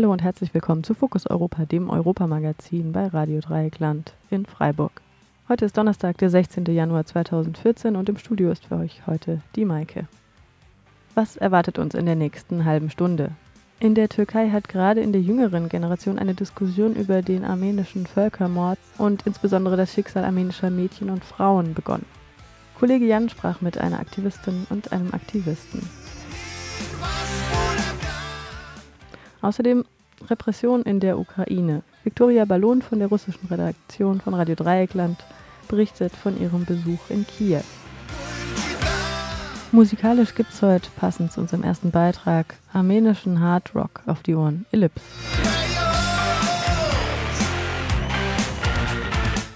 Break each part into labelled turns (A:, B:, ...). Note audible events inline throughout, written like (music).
A: Hallo und herzlich willkommen zu Fokus Europa, dem Europamagazin bei Radio Dreieckland in Freiburg. Heute ist Donnerstag, der 16. Januar 2014 und im Studio ist für euch heute die Maike. Was erwartet uns in der nächsten halben Stunde? In der Türkei hat gerade in der jüngeren Generation eine Diskussion über den armenischen Völkermord und insbesondere das Schicksal armenischer Mädchen und Frauen begonnen. Kollege Jan sprach mit einer Aktivistin und einem Aktivisten. Außerdem Repression in der Ukraine. Viktoria Ballon von der russischen Redaktion von Radio Dreieckland berichtet von ihrem Besuch in Kiew. Musikalisch gibt's heute passend zu unserem ersten Beitrag armenischen Hard Rock auf die Ohren. Ellipse.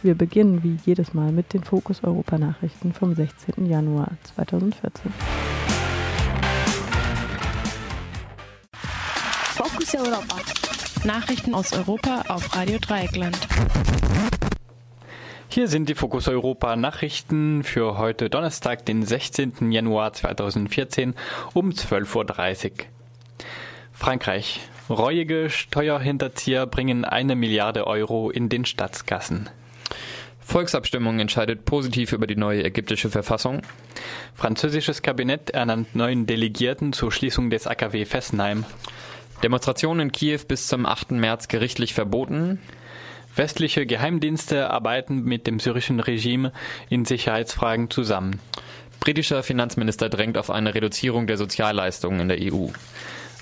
A: Wir beginnen wie jedes Mal mit den Fokus Europa Nachrichten vom 16. Januar 2014.
B: Focus Europa.
A: Nachrichten aus Europa auf Radio Dreieckland.
C: Hier sind die Fokus Europa Nachrichten für heute Donnerstag, den 16. Januar 2014 um 12.30 Uhr. Frankreich. Reuige Steuerhinterzieher bringen eine Milliarde Euro in den Staatskassen.
D: Volksabstimmung entscheidet positiv über die neue ägyptische Verfassung.
C: Französisches Kabinett ernannt neuen Delegierten zur Schließung des AKW Fessenheim.
D: Demonstrationen in Kiew bis zum 8. März gerichtlich verboten.
C: Westliche Geheimdienste arbeiten mit dem syrischen Regime in Sicherheitsfragen zusammen.
D: Britischer Finanzminister drängt auf eine Reduzierung der Sozialleistungen in der EU.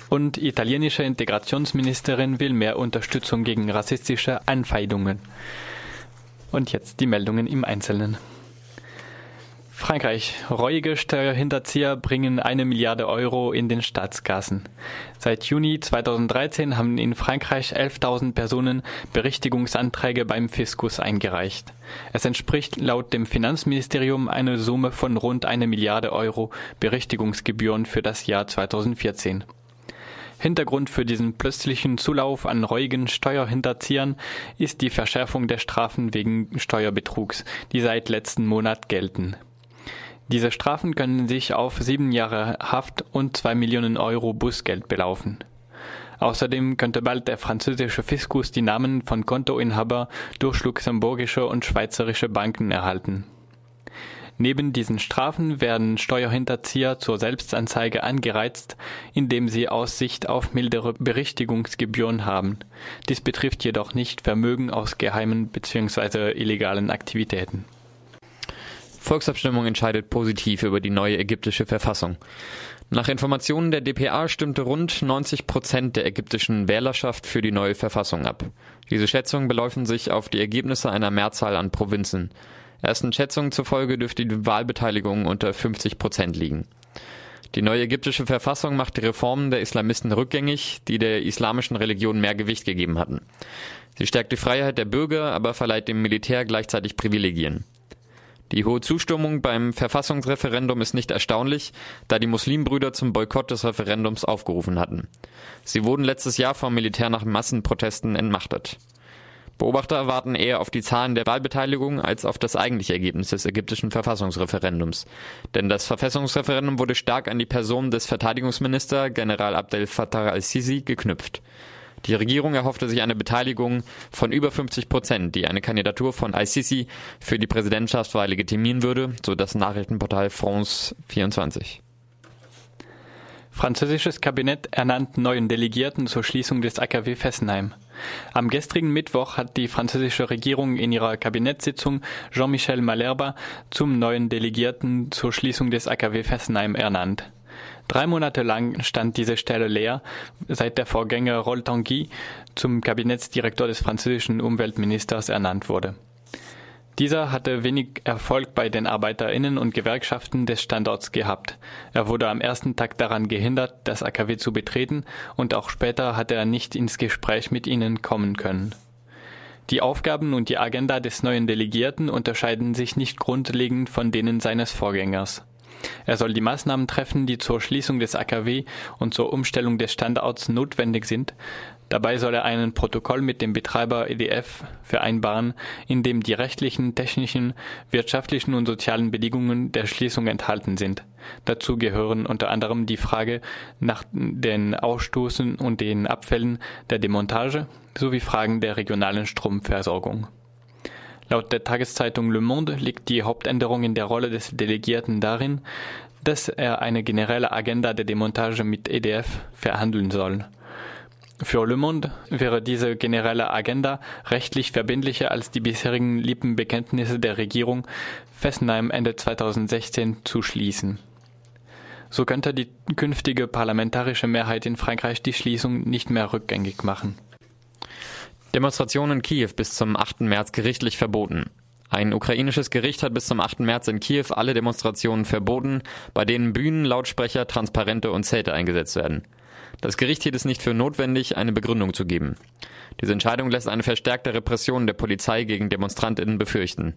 C: Und italienische Integrationsministerin will mehr Unterstützung gegen rassistische Anfeindungen. Und jetzt die Meldungen im Einzelnen. Frankreich. Reuige Steuerhinterzieher bringen eine Milliarde Euro in den Staatskassen. Seit Juni 2013 haben in Frankreich 11.000 Personen Berichtigungsanträge beim Fiskus eingereicht. Es entspricht laut dem Finanzministerium einer Summe von rund eine Milliarde Euro Berichtigungsgebühren für das Jahr 2014. Hintergrund für diesen plötzlichen Zulauf an reuigen Steuerhinterziehern ist die Verschärfung der Strafen wegen Steuerbetrugs, die seit letzten Monat gelten. Diese Strafen können sich auf sieben Jahre Haft und zwei Millionen Euro Bußgeld belaufen. Außerdem könnte bald der französische Fiskus die Namen von Kontoinhaber durch luxemburgische und schweizerische Banken erhalten. Neben diesen Strafen werden Steuerhinterzieher zur Selbstanzeige angereizt, indem sie Aussicht auf mildere Berichtigungsgebühren haben. Dies betrifft jedoch nicht Vermögen aus geheimen bzw. illegalen Aktivitäten.
D: Volksabstimmung entscheidet positiv über die neue ägyptische Verfassung. Nach Informationen der dpa stimmte rund 90 Prozent der ägyptischen Wählerschaft für die neue Verfassung ab. Diese Schätzungen beläufen sich auf die Ergebnisse einer Mehrzahl an Provinzen. Ersten Schätzungen zufolge dürfte die Wahlbeteiligung unter 50 Prozent liegen. Die neue ägyptische Verfassung macht die Reformen der Islamisten rückgängig, die der islamischen Religion mehr Gewicht gegeben hatten. Sie stärkt die Freiheit der Bürger, aber verleiht dem Militär gleichzeitig Privilegien. Die hohe Zustimmung beim Verfassungsreferendum ist nicht erstaunlich, da die Muslimbrüder zum Boykott des Referendums aufgerufen hatten. Sie wurden letztes Jahr vom Militär nach Massenprotesten entmachtet. Beobachter erwarten eher auf die Zahlen der Wahlbeteiligung als auf das eigentliche Ergebnis des ägyptischen Verfassungsreferendums. Denn das Verfassungsreferendum wurde stark an die Person des Verteidigungsminister General Abdel Fattah al-Sisi geknüpft. Die Regierung erhoffte sich eine Beteiligung von über 50 Prozent, die eine Kandidatur von al-Sisi für die Präsidentschaftswahl legitimieren würde, so das Nachrichtenportal France 24.
C: Französisches Kabinett ernannt neuen Delegierten zur Schließung des AKW Fessenheim. Am gestrigen Mittwoch hat die französische Regierung in ihrer Kabinettssitzung Jean-Michel Malherbe zum neuen Delegierten zur Schließung des AKW Fessenheim ernannt. Drei Monate lang stand diese Stelle leer, seit der Vorgänger Roll Tanguy zum Kabinettsdirektor des französischen Umweltministers ernannt wurde. Dieser hatte wenig Erfolg bei den Arbeiterinnen und Gewerkschaften des Standorts gehabt. Er wurde am ersten Tag daran gehindert, das AKW zu betreten, und auch später hatte er nicht ins Gespräch mit ihnen kommen können. Die Aufgaben und die Agenda des neuen Delegierten unterscheiden sich nicht grundlegend von denen seines Vorgängers. Er soll die Maßnahmen treffen, die zur Schließung des AKW und zur Umstellung des Standorts notwendig sind. Dabei soll er ein Protokoll mit dem Betreiber EDF vereinbaren, in dem die rechtlichen, technischen, wirtschaftlichen und sozialen Bedingungen der Schließung enthalten sind. Dazu gehören unter anderem die Frage nach den Ausstoßen und den Abfällen der Demontage sowie Fragen der regionalen Stromversorgung. Laut der Tageszeitung Le Monde liegt die Hauptänderung in der Rolle des Delegierten darin, dass er eine generelle Agenda der Demontage mit EDF verhandeln soll. Für Le Monde wäre diese generelle Agenda rechtlich verbindlicher als die bisherigen Lippenbekenntnisse der Regierung, Fessenheim Ende 2016 zu schließen. So könnte die künftige parlamentarische Mehrheit in Frankreich die Schließung nicht mehr rückgängig machen.
D: Demonstrationen in Kiew bis zum 8. März gerichtlich verboten. Ein ukrainisches Gericht hat bis zum 8. März in Kiew alle Demonstrationen verboten, bei denen Bühnen, Lautsprecher, Transparente und Zelte eingesetzt werden. Das Gericht hielt es nicht für notwendig, eine Begründung zu geben. Diese Entscheidung lässt eine verstärkte Repression der Polizei gegen Demonstrantinnen befürchten.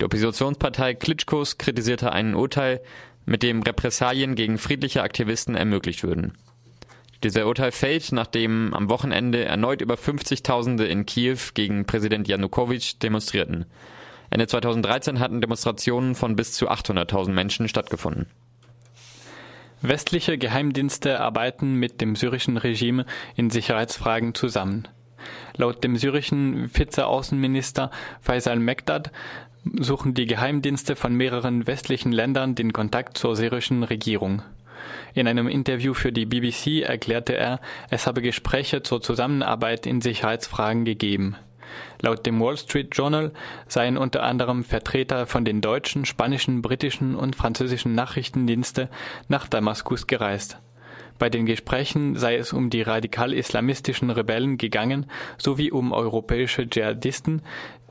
D: Die Oppositionspartei Klitschkos kritisierte ein Urteil, mit dem Repressalien gegen friedliche Aktivisten ermöglicht würden. Dieser Urteil fällt, nachdem am Wochenende erneut über 50.000 in Kiew gegen Präsident Janukowitsch demonstrierten. Ende 2013 hatten Demonstrationen von bis zu 800.000 Menschen stattgefunden.
C: Westliche Geheimdienste arbeiten mit dem syrischen Regime in Sicherheitsfragen zusammen. Laut dem syrischen Vizeaußenminister Faisal Mekdad suchen die Geheimdienste von mehreren westlichen Ländern den Kontakt zur syrischen Regierung. In einem Interview für die BBC erklärte er, es habe Gespräche zur Zusammenarbeit in Sicherheitsfragen gegeben. Laut dem Wall Street Journal seien unter anderem Vertreter von den deutschen, spanischen, britischen und französischen Nachrichtendienste nach Damaskus gereist. Bei den Gesprächen sei es um die radikal-islamistischen Rebellen gegangen sowie um europäische Dschihadisten,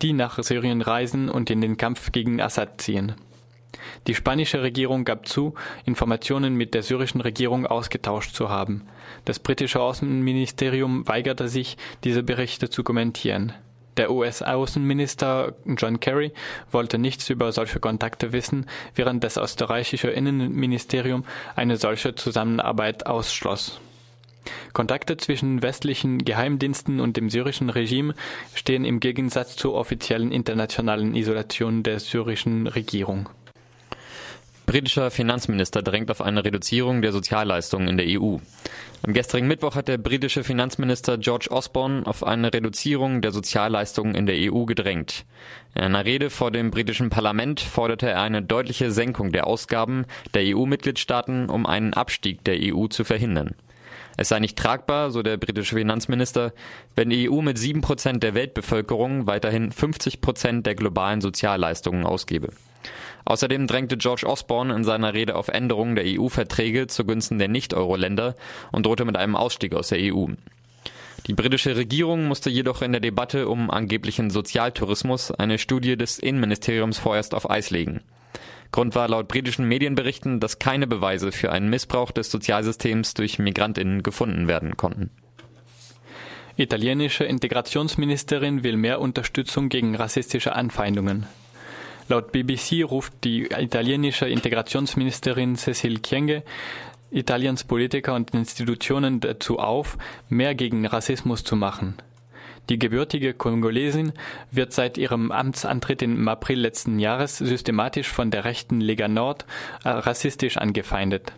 C: die nach Syrien reisen und in den Kampf gegen Assad ziehen. Die spanische Regierung gab zu, Informationen mit der syrischen Regierung ausgetauscht zu haben. Das britische Außenministerium weigerte sich, diese Berichte zu kommentieren. Der US-Außenminister John Kerry wollte nichts über solche Kontakte wissen, während das österreichische Innenministerium eine solche Zusammenarbeit ausschloss. Kontakte zwischen westlichen Geheimdiensten und dem syrischen Regime stehen im Gegensatz zur offiziellen internationalen Isolation der syrischen Regierung.
D: Britischer Finanzminister drängt auf eine Reduzierung der Sozialleistungen in der EU. Am gestrigen Mittwoch hat der britische Finanzminister George Osborne auf eine Reduzierung der Sozialleistungen in der EU gedrängt. In einer Rede vor dem britischen Parlament forderte er eine deutliche Senkung der Ausgaben der EU-Mitgliedstaaten, um einen Abstieg der EU zu verhindern. Es sei nicht tragbar, so der britische Finanzminister, wenn die EU mit sieben Prozent der Weltbevölkerung weiterhin 50 Prozent der globalen Sozialleistungen ausgebe. Außerdem drängte George Osborne in seiner Rede auf Änderungen der EU-Verträge zugunsten der Nicht-Euro-Länder und drohte mit einem Ausstieg aus der EU. Die britische Regierung musste jedoch in der Debatte um angeblichen Sozialtourismus eine Studie des Innenministeriums vorerst auf Eis legen. Grund war laut britischen Medienberichten, dass keine Beweise für einen Missbrauch des Sozialsystems durch Migrantinnen gefunden werden konnten.
C: Italienische Integrationsministerin will mehr Unterstützung gegen rassistische Anfeindungen. Laut BBC ruft die italienische Integrationsministerin Cecil Kyenge Italiens Politiker und Institutionen dazu auf, mehr gegen Rassismus zu machen. Die gebürtige Kongolesin wird seit ihrem Amtsantritt im April letzten Jahres systematisch von der rechten Lega Nord äh, rassistisch angefeindet.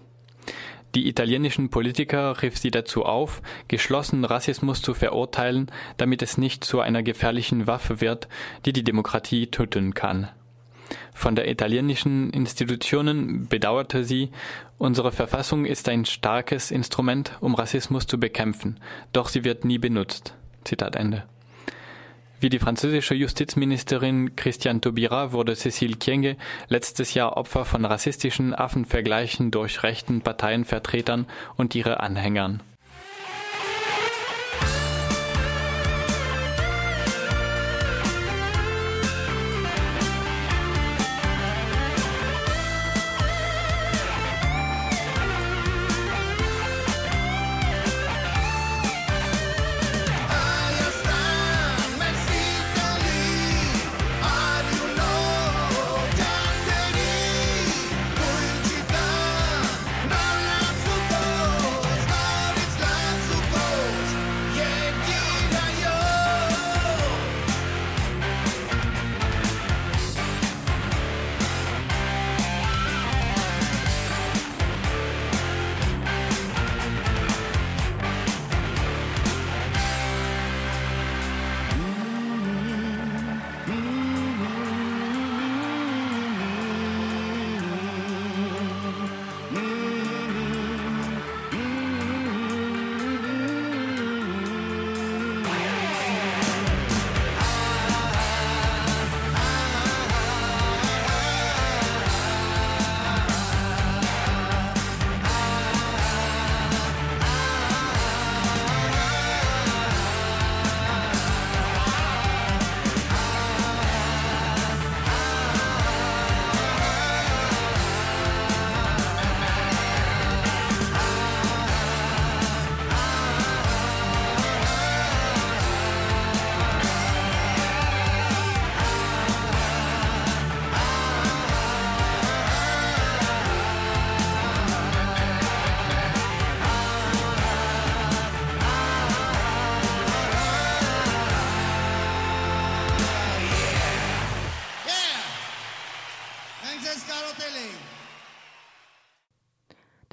C: Die italienischen Politiker rief sie dazu auf, geschlossen Rassismus zu verurteilen, damit es nicht zu einer gefährlichen Waffe wird, die die Demokratie töten kann. Von der italienischen Institutionen bedauerte sie, unsere Verfassung ist ein starkes Instrument, um Rassismus zu bekämpfen, doch sie wird nie benutzt. Zitat Ende. Wie die französische Justizministerin Christiane Taubira wurde Cécile Kienge letztes Jahr Opfer von rassistischen Affenvergleichen durch rechten Parteienvertretern und ihre Anhängern.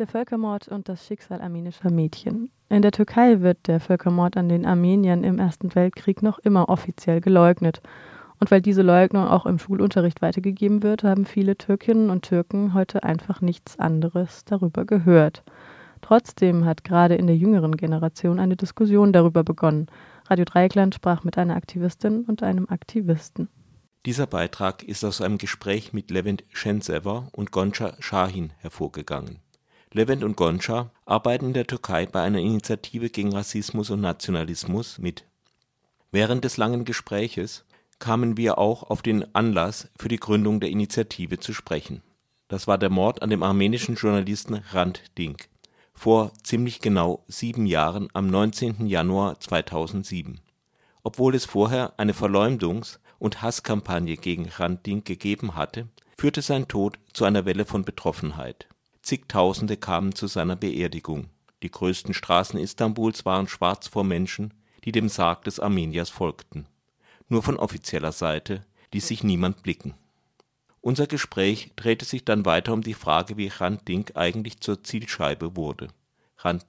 A: Der Völkermord und das Schicksal armenischer Mädchen. In der Türkei wird der Völkermord an den Armeniern im Ersten Weltkrieg noch immer offiziell geleugnet. Und weil diese Leugnung auch im Schulunterricht weitergegeben wird, haben viele Türkinnen und Türken heute einfach nichts anderes darüber gehört. Trotzdem hat gerade in der jüngeren Generation eine Diskussion darüber begonnen. Radio Dreieckland sprach mit einer Aktivistin und einem Aktivisten.
E: Dieser Beitrag ist aus einem Gespräch mit Levent Şensever und Gonca Shahin hervorgegangen. Levent und Gonca arbeiten in der Türkei bei einer Initiative gegen Rassismus und Nationalismus mit. Während des langen Gespräches kamen wir auch auf den Anlass für die Gründung der Initiative zu sprechen. Das war der Mord an dem armenischen Journalisten Rand Dink vor ziemlich genau sieben Jahren am 19. Januar 2007. Obwohl es vorher eine Verleumdungs und Hasskampagne gegen Hrant Dink gegeben hatte, führte sein Tod zu einer Welle von Betroffenheit. Zigtausende kamen zu seiner Beerdigung. Die größten Straßen Istanbuls waren schwarz vor Menschen, die dem Sarg des Armeniers folgten. Nur von offizieller Seite ließ sich niemand blicken. Unser Gespräch drehte sich dann weiter um die Frage, wie Hrant eigentlich zur Zielscheibe wurde. Hrant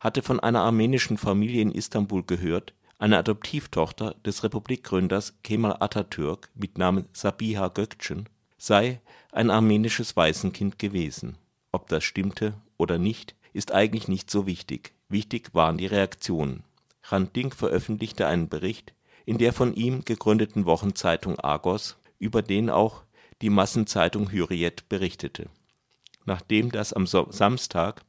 E: hatte von einer armenischen Familie in Istanbul gehört eine Adoptivtochter des Republikgründers Kemal Atatürk mit Namen Sabiha Gökçen sei ein armenisches Waisenkind gewesen. Ob das stimmte oder nicht, ist eigentlich nicht so wichtig. Wichtig waren die Reaktionen. Hrant Dink veröffentlichte einen Bericht in der von ihm gegründeten Wochenzeitung Argos, über den auch die Massenzeitung Hürriyet berichtete. Nachdem das am Samstag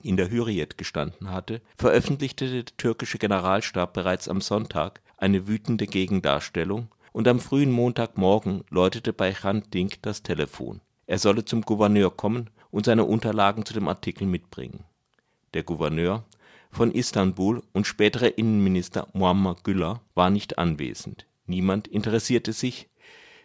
E: in der Hürriyet gestanden hatte, veröffentlichte der türkische Generalstab bereits am Sonntag eine wütende Gegendarstellung und am frühen Montagmorgen läutete bei Hrant Dink das Telefon. Er solle zum Gouverneur kommen und seine Unterlagen zu dem Artikel mitbringen. Der Gouverneur von Istanbul und späterer Innenminister Muammar Güller war nicht anwesend. Niemand interessierte sich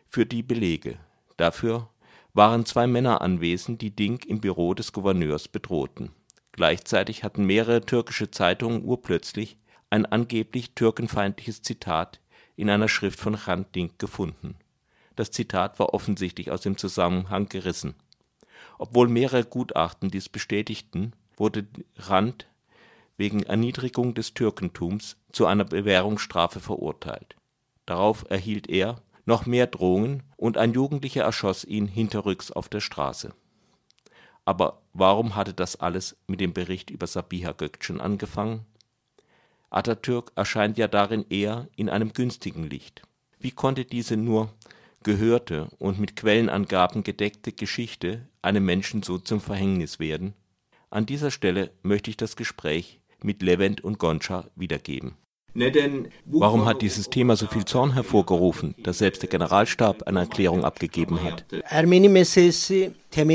E: für die Belege. Dafür waren zwei Männer anwesend, die Dink im Büro des Gouverneurs bedrohten Gleichzeitig hatten mehrere türkische Zeitungen urplötzlich ein angeblich türkenfeindliches Zitat in einer Schrift von Hrant Dink gefunden. Das Zitat war offensichtlich aus dem Zusammenhang gerissen. Obwohl mehrere Gutachten dies bestätigten, wurde Rand wegen Erniedrigung des Türkentums zu einer Bewährungsstrafe verurteilt. Darauf erhielt er noch mehr Drohungen und ein Jugendlicher erschoss ihn hinterrücks auf der Straße aber warum hatte das alles mit dem Bericht über Sabiha Gökçen angefangen? Atatürk erscheint ja darin eher in einem günstigen Licht. Wie konnte diese nur gehörte und mit Quellenangaben gedeckte Geschichte einem Menschen so zum Verhängnis werden? An dieser Stelle möchte ich das Gespräch mit Levent und Gonca wiedergeben Warum hat dieses Thema so viel Zorn hervorgerufen, dass selbst der Generalstab eine Erklärung abgegeben hat?
F: E,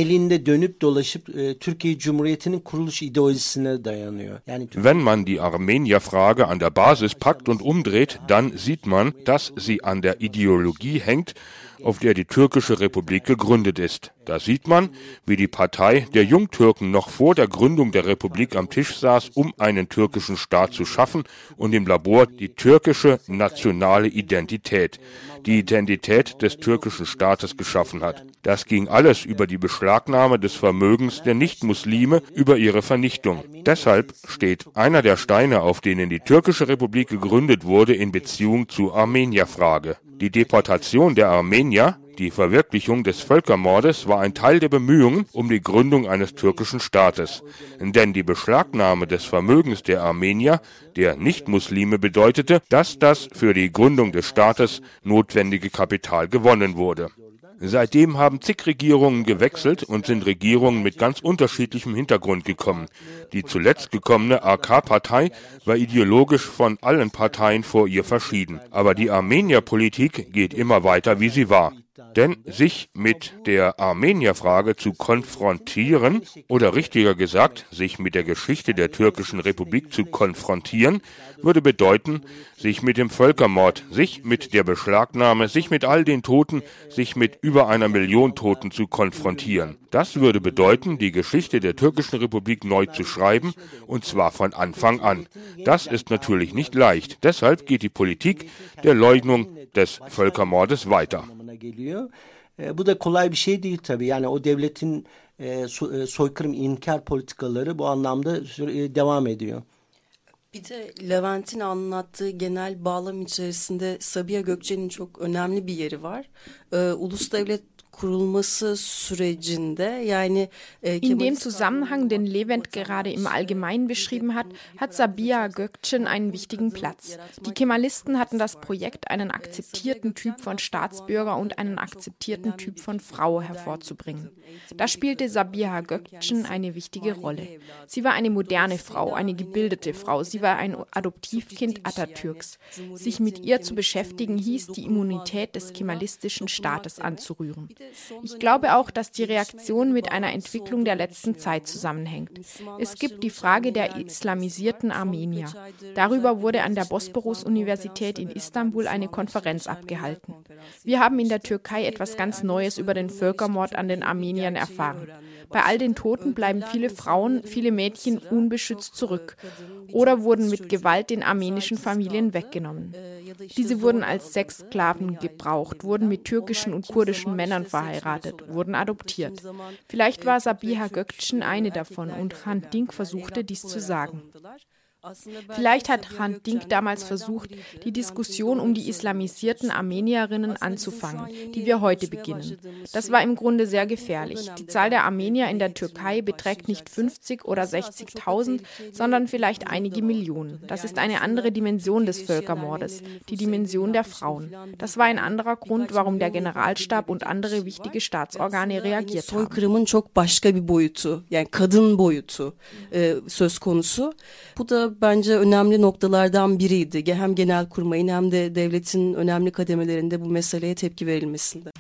G: Wenn man die Armenierfrage an der Basis packt und umdreht, dann sieht man, dass sie an der Ideologie hängt, auf der die türkische Republik gegründet ist. Da sieht man, wie die Partei der Jungtürken noch vor der Gründung der Republik am Tisch saß, um einen türkischen Staat zu schaffen und im Labor die türkische nationale Identität, die Identität des türkischen Staates geschaffen hat. Das ging alles über die Beschlagnahme des Vermögens der Nichtmuslime, über ihre Vernichtung. Deshalb steht einer der Steine, auf denen die türkische Republik gegründet wurde, in Beziehung zur Armenierfrage. Die Deportation der Armenier, die Verwirklichung des Völkermordes war ein Teil der Bemühungen um die Gründung eines türkischen Staates. Denn die Beschlagnahme des Vermögens der Armenier, der Nichtmuslime, bedeutete, dass das für die Gründung des Staates notwendige Kapital gewonnen wurde. Seitdem haben zig Regierungen gewechselt und sind Regierungen mit ganz unterschiedlichem Hintergrund gekommen. Die zuletzt gekommene AK-Partei war ideologisch von allen Parteien vor ihr verschieden. Aber die Armenierpolitik geht immer weiter, wie sie war. Denn sich mit der Armenierfrage zu konfrontieren oder richtiger gesagt, sich mit der Geschichte der türkischen Republik zu konfrontieren, würde bedeuten, sich mit dem Völkermord, sich mit der Beschlagnahme, sich mit all den Toten, sich mit über einer Million Toten zu konfrontieren. Das würde bedeuten, die Geschichte der türkischen Republik neu zu schreiben, und zwar von Anfang an. Das ist natürlich nicht leicht. Deshalb geht die Politik der Leugnung des Völkermordes weiter.
F: E, bu da kolay bir şey değil tabii. Yani o devletin e, so, e, soykırım inkar politikaları bu anlamda e, devam ediyor.
H: Bir de Levent'in anlattığı genel bağlam içerisinde Sabiha Gökçen'in çok önemli bir yeri var. Ee, ulus devlet kurulması sürecinde yani
I: e, In dem Zusammenhang, den Levent gerade im Allgemeinen beschrieben hat, hat Sabia Gökçen einen wichtigen Platz. Die Kemalisten hatten das Projekt, einen akzeptierten Typ von Staatsbürger und einen akzeptierten Typ von Frau hervorzubringen. Da spielte Sabiha Gökçen eine wichtige Rolle. Sie war eine moderne Frau, eine gebildete Frau. Sie war ein Adoptivkind Atatürks. Sich mit ihr zu beschäftigen, hieß die Immunität des kemalistischen Staates anzurühren. Ich glaube auch, dass die Reaktion mit einer Entwicklung der letzten Zeit zusammenhängt. Es gibt die Frage der islamisierten Armenier. Darüber wurde an der Bosporus-Universität in Istanbul eine Konferenz abgehalten. Wir haben in der Türkei etwas ganz Neues über den Völkermord an den Armeniern erfahren. Bei all den Toten bleiben viele Frauen, viele Mädchen unbeschützt zurück oder wurden mit Gewalt den armenischen Familien weggenommen. Diese wurden als Sexsklaven gebraucht, wurden mit türkischen und kurdischen Männern verheiratet, wurden adoptiert. Vielleicht war Sabiha Gökçen eine davon und Han Dink versuchte dies zu sagen. Vielleicht hat Han Dink damals versucht, die Diskussion um die islamisierten Armenierinnen anzufangen, die wir heute beginnen. Das war im Grunde sehr gefährlich. Die Zahl der Armenier in der Türkei beträgt nicht 50 oder 60.000, sondern vielleicht einige Millionen. Das ist eine andere Dimension des Völkermordes, die Dimension der Frauen. Das war ein anderer Grund, warum der Generalstab und andere wichtige Staatsorgane reagiert haben.
H: da bence önemli noktalardan biriydi. Hem genel kurmayın hem de devletin önemli kademelerinde bu meseleye tepki verilmesinde.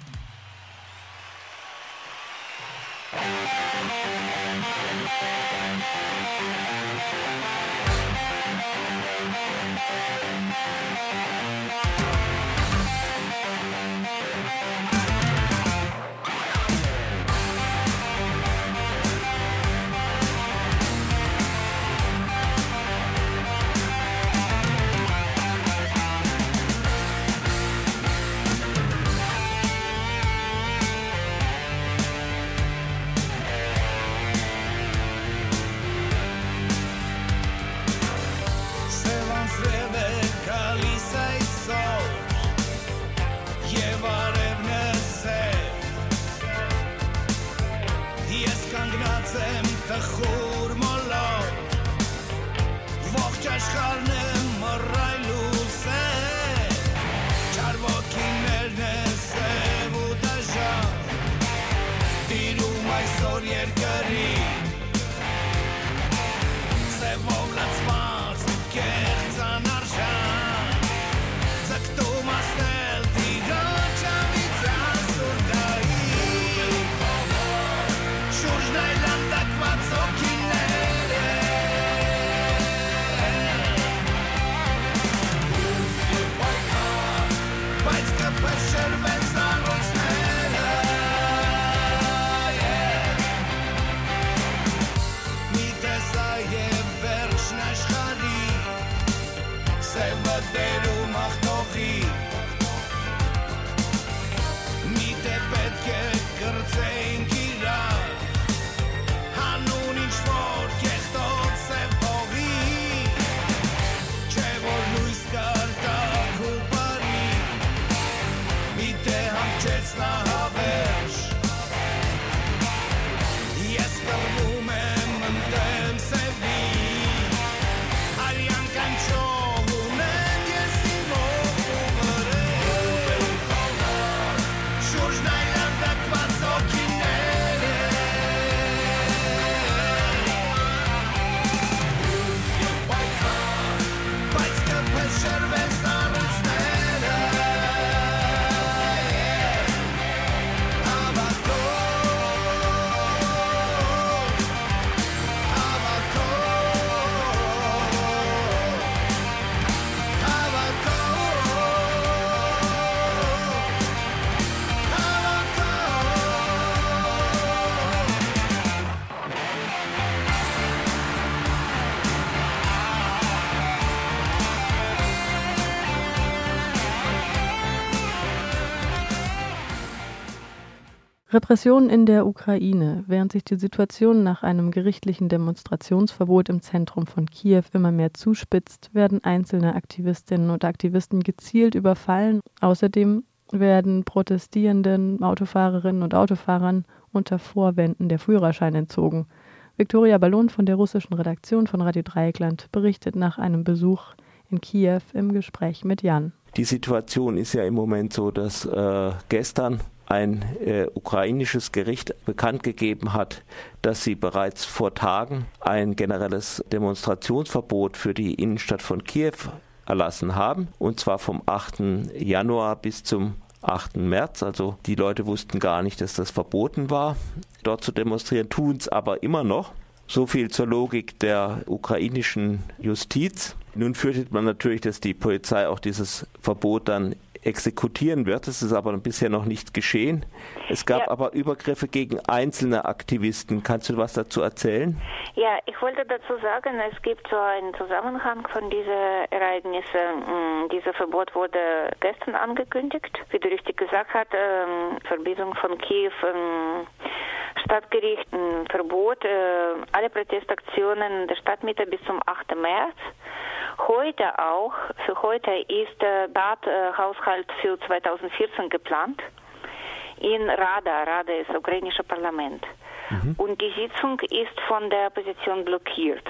A: Repressionen in der Ukraine. Während sich die Situation nach einem gerichtlichen Demonstrationsverbot im Zentrum von Kiew immer mehr zuspitzt, werden einzelne Aktivistinnen und Aktivisten gezielt überfallen. Außerdem werden protestierenden Autofahrerinnen und Autofahrern unter Vorwänden der Führerschein entzogen. Viktoria Ballon von der russischen Redaktion von Radio Dreieckland berichtet nach einem Besuch in Kiew im Gespräch mit Jan.
E: Die Situation ist ja im Moment so, dass äh, gestern ein äh, ukrainisches Gericht bekannt gegeben hat, dass sie bereits vor Tagen ein generelles Demonstrationsverbot für die Innenstadt von Kiew erlassen haben, und zwar vom 8. Januar bis zum 8. März. Also die Leute wussten gar nicht, dass das verboten war, dort zu demonstrieren, tun es aber immer noch. So viel zur Logik der ukrainischen Justiz. Nun fürchtet man natürlich, dass die Polizei auch dieses Verbot dann exekutieren wird. Das ist aber bisher noch nicht geschehen. Es gab ja. aber Übergriffe gegen einzelne Aktivisten. Kannst du was dazu erzählen?
J: Ja, ich wollte dazu sagen, es gibt so einen Zusammenhang von diesen Ereignissen. Mm, Dieses Verbot wurde gestern angekündigt. Wie du richtig gesagt hast, ähm, Verbindung von Kiew. Ähm, Stadtgericht ein Verbot, äh, alle Protestaktionen in der Stadtmitte bis zum 8. März. Heute auch, für heute ist der Badhaushalt für 2014 geplant in Rada. Rada ist das ukrainische Parlament. Mhm. Und die Sitzung ist von der Opposition blockiert.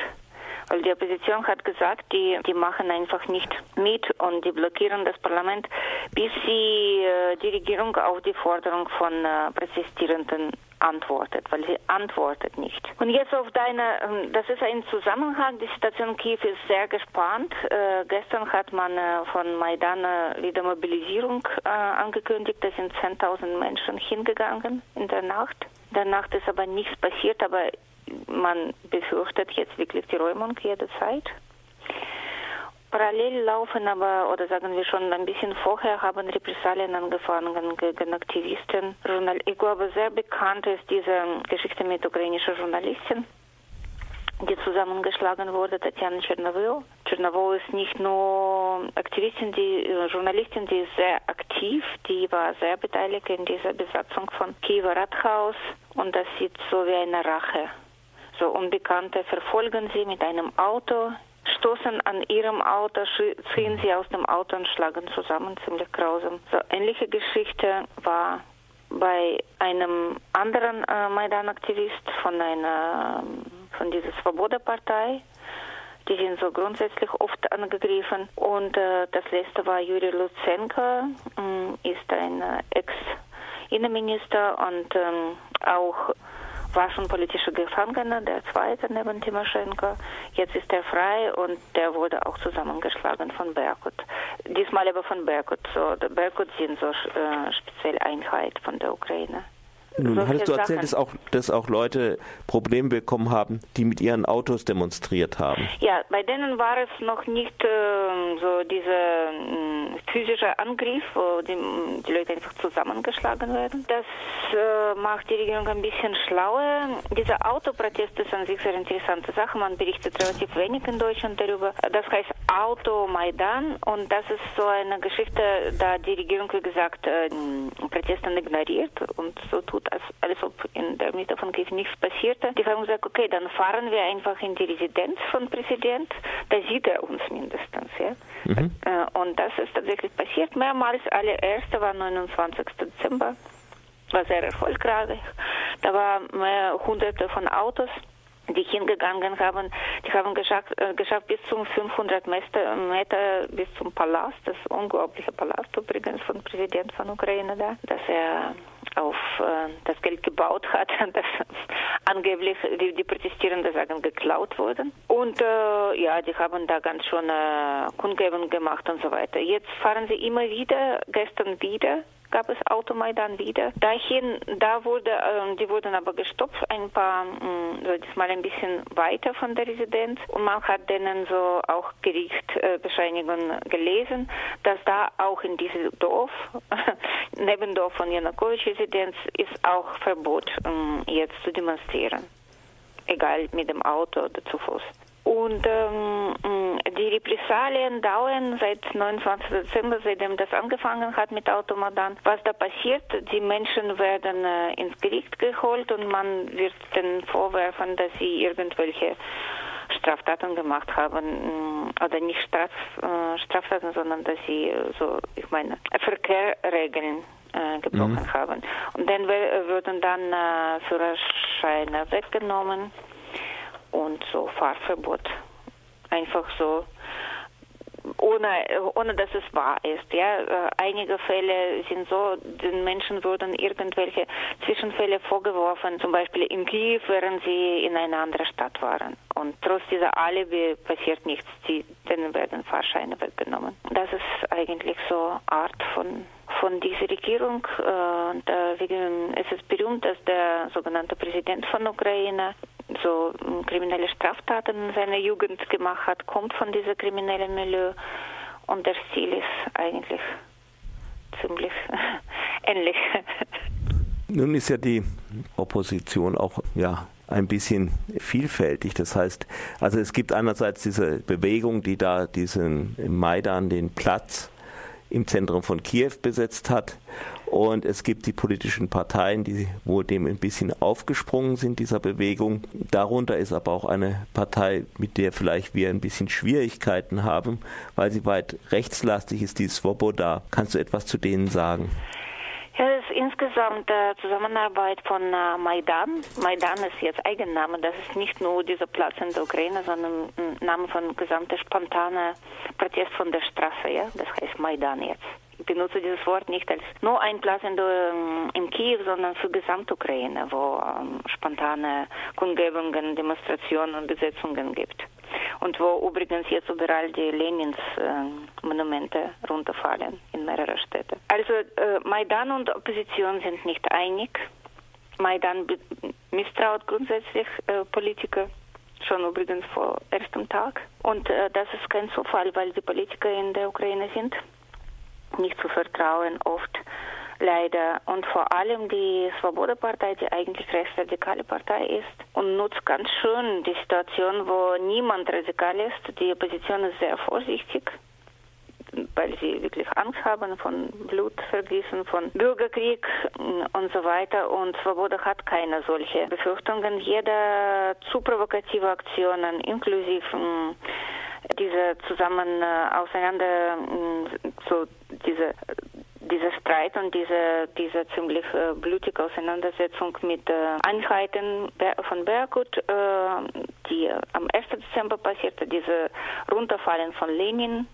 J: Weil die Opposition hat gesagt, die, die machen einfach nicht mit und die blockieren das Parlament, bis sie äh, die Regierung auf die Forderung von äh, Protestierenden antwortet, weil sie antwortet nicht. Und jetzt auf deine, ähm, das ist ein Zusammenhang, die Situation in Kiew ist sehr gespannt. Äh, gestern hat man äh, von Maidan äh, wieder Mobilisierung äh, angekündigt, da sind 10.000 Menschen hingegangen in der Nacht. In der Nacht ist aber nichts passiert, aber man befürchtet jetzt wirklich die Räumung jederzeit. Parallel laufen aber, oder sagen wir schon ein bisschen vorher, haben Repressalien angefangen gegen Aktivisten. Ich glaube, sehr bekannt ist diese Geschichte mit ukrainischer Journalistin, die zusammengeschlagen wurde, Tatjana Tschernowyl. Tschernowyl ist nicht nur Aktivistin, die Journalistin, die ist sehr aktiv, die war sehr beteiligt in dieser Besatzung von Kiewer Rathaus und das sieht so wie eine Rache. So Unbekannte verfolgen sie mit einem Auto, stoßen an ihrem Auto, ziehen sie aus dem Auto und schlagen zusammen, ziemlich grausam. So ähnliche Geschichte war bei einem anderen äh, Maidan-Aktivist von einer von dieser Svoboda-Partei. Die sind so grundsätzlich oft angegriffen. Und äh, das letzte war Juri Lutsenko, äh, ist ein äh, Ex-Innenminister und ähm, auch war schon politischer Gefangener, der zweite neben Timoschenko. Jetzt ist er frei und der wurde auch zusammengeschlagen von Berkut. Diesmal aber von Berkut. So, Berkut sind so äh, spezielle Einheit von der Ukraine.
E: Nun hattest du erzählt, dass auch, dass auch Leute Probleme bekommen haben, die mit ihren Autos demonstriert haben.
J: Ja, bei denen war es noch nicht äh, so dieser äh, physische Angriff, wo die, die, Leute einfach zusammengeschlagen werden. Das äh, macht die Regierung ein bisschen schlauer. Dieser Autoprotest ist an sich sehr interessante Sache. Man berichtet relativ wenig in Deutschland darüber. Das heißt Auto Maidan und das ist so eine Geschichte, da die Regierung, wie gesagt, äh, Proteste ignoriert und so tut als, als ob in der Mitte von Kiew nichts passierte. Die haben gesagt, okay, dann fahren wir einfach in die Residenz von Präsident, da sieht er uns mindestens. Ja? Mhm. Und das ist tatsächlich passiert mehrmals. Allererste war 29. Dezember, war sehr erfolgreich. Da waren hunderte von Autos die hingegangen haben, die haben geschafft, äh, geschafft bis zum 500 Meter, Meter bis zum Palast, das unglaubliche Palast übrigens von Präsident von Ukraine da, dass er auf äh, das Geld gebaut hat, (laughs) das angeblich die, die Protestierenden sagen geklaut wurden. Und äh, ja, die haben da ganz schon äh, Kundgebung gemacht und so weiter. Jetzt fahren sie immer wieder, gestern wieder gab es Automaidan wieder. Dahin, da wurde, äh, die wurden aber gestoppt, ein paar, mh, mm, diesmal ein bisschen weiter von der Residenz. Und man hat denen so auch Gerichtsbescheinigungen gelesen, dass da auch in diesem Dorf, (laughs) neben Dorf von Janukowitsch-Residenz, ist auch Verbot, äh, jetzt zu demonstrieren. Egal mit dem Auto oder zu Fuß. Und ähm, die Repressalien dauern seit 29. Dezember, seitdem das angefangen hat mit Automadan. Was da passiert, die Menschen werden äh, ins Gericht geholt und man wird den vorwerfen, dass sie irgendwelche Straftaten gemacht haben mm, oder nicht Straf, äh, Straftaten, sondern dass sie äh, so, ich meine, Verkehrregeln äh, gebrochen mhm. haben. Und dann würden dann äh, Führerscheine weggenommen und so Fahrverbot. Einfach so ohne, ohne dass es wahr ist. Ja, äh, einige Fälle sind so, den Menschen wurden irgendwelche Zwischenfälle vorgeworfen, zum Beispiel in Kiew, während sie in einer anderen Stadt waren. Und trotz dieser Alibi passiert nichts. Die, denen werden Fahrscheine weggenommen. Das ist eigentlich so Art von von dieser Regierung. Äh, und, äh, es ist berühmt, dass der sogenannte Präsident von Ukraine so kriminelle Straftaten in seiner Jugend gemacht hat, kommt von diesem kriminellen Milieu und das Ziel ist eigentlich ziemlich (laughs) ähnlich.
E: Nun ist ja die Opposition auch ja ein bisschen vielfältig. Das heißt, also es gibt einerseits diese Bewegung, die da diesen Maidan, den Platz im Zentrum von Kiew besetzt hat. Und es gibt die politischen Parteien, die wohl dem ein bisschen aufgesprungen sind, dieser Bewegung. Darunter ist aber auch eine Partei, mit der vielleicht wir ein bisschen Schwierigkeiten haben, weil sie weit rechtslastig ist, die Svoboda. Kannst du etwas zu denen sagen?
J: Ja, das ist insgesamt äh, Zusammenarbeit von äh, Maidan. Maidan ist jetzt Eigenname. Das ist nicht nur dieser Platz in der Ukraine, sondern ein Name von gesamter spontaner Protest von der Straße. Ja, das heißt Maidan jetzt. Benutze dieses Wort nicht als nur ein Platz ähm, in Kiew, sondern für Gesamtukraine, wo ähm, spontane Kundgebungen, Demonstrationen und Besetzungen gibt und wo übrigens jetzt überall die Lenins-Monumente äh, runterfallen in mehrere Städte. Also äh, Maidan und Opposition sind nicht einig. Maidan misstraut grundsätzlich äh, Politiker schon übrigens vor erstem Tag. Und äh, das ist kein Zufall, weil die Politiker in der Ukraine sind nicht zu vertrauen oft leider. Und vor allem die Svoboda-Partei, die eigentlich rechtsradikale Partei ist und nutzt ganz schön die Situation, wo niemand radikal ist. Die Opposition ist sehr vorsichtig weil sie wirklich Angst haben von Blutvergießen, von Bürgerkrieg und so weiter. Und Svoboda hat keine solche Befürchtungen. Jede zu provokative Aktionen, inklusive diese zusammen äh, auseinander so diese dieser Streit und diese, diese ziemlich äh, blutige Auseinandersetzung mit äh, Einheiten von Berkut, äh, die am 1. Dezember passierte, diese Runterfallen von Lenin,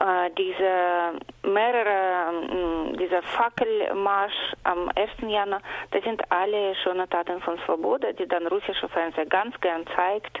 J: äh, diese mehrere, äh, dieser Fackelmarsch am 1. Januar, das sind alle schöne Taten von Svoboda, die dann russische Fernsehen ganz gern zeigt.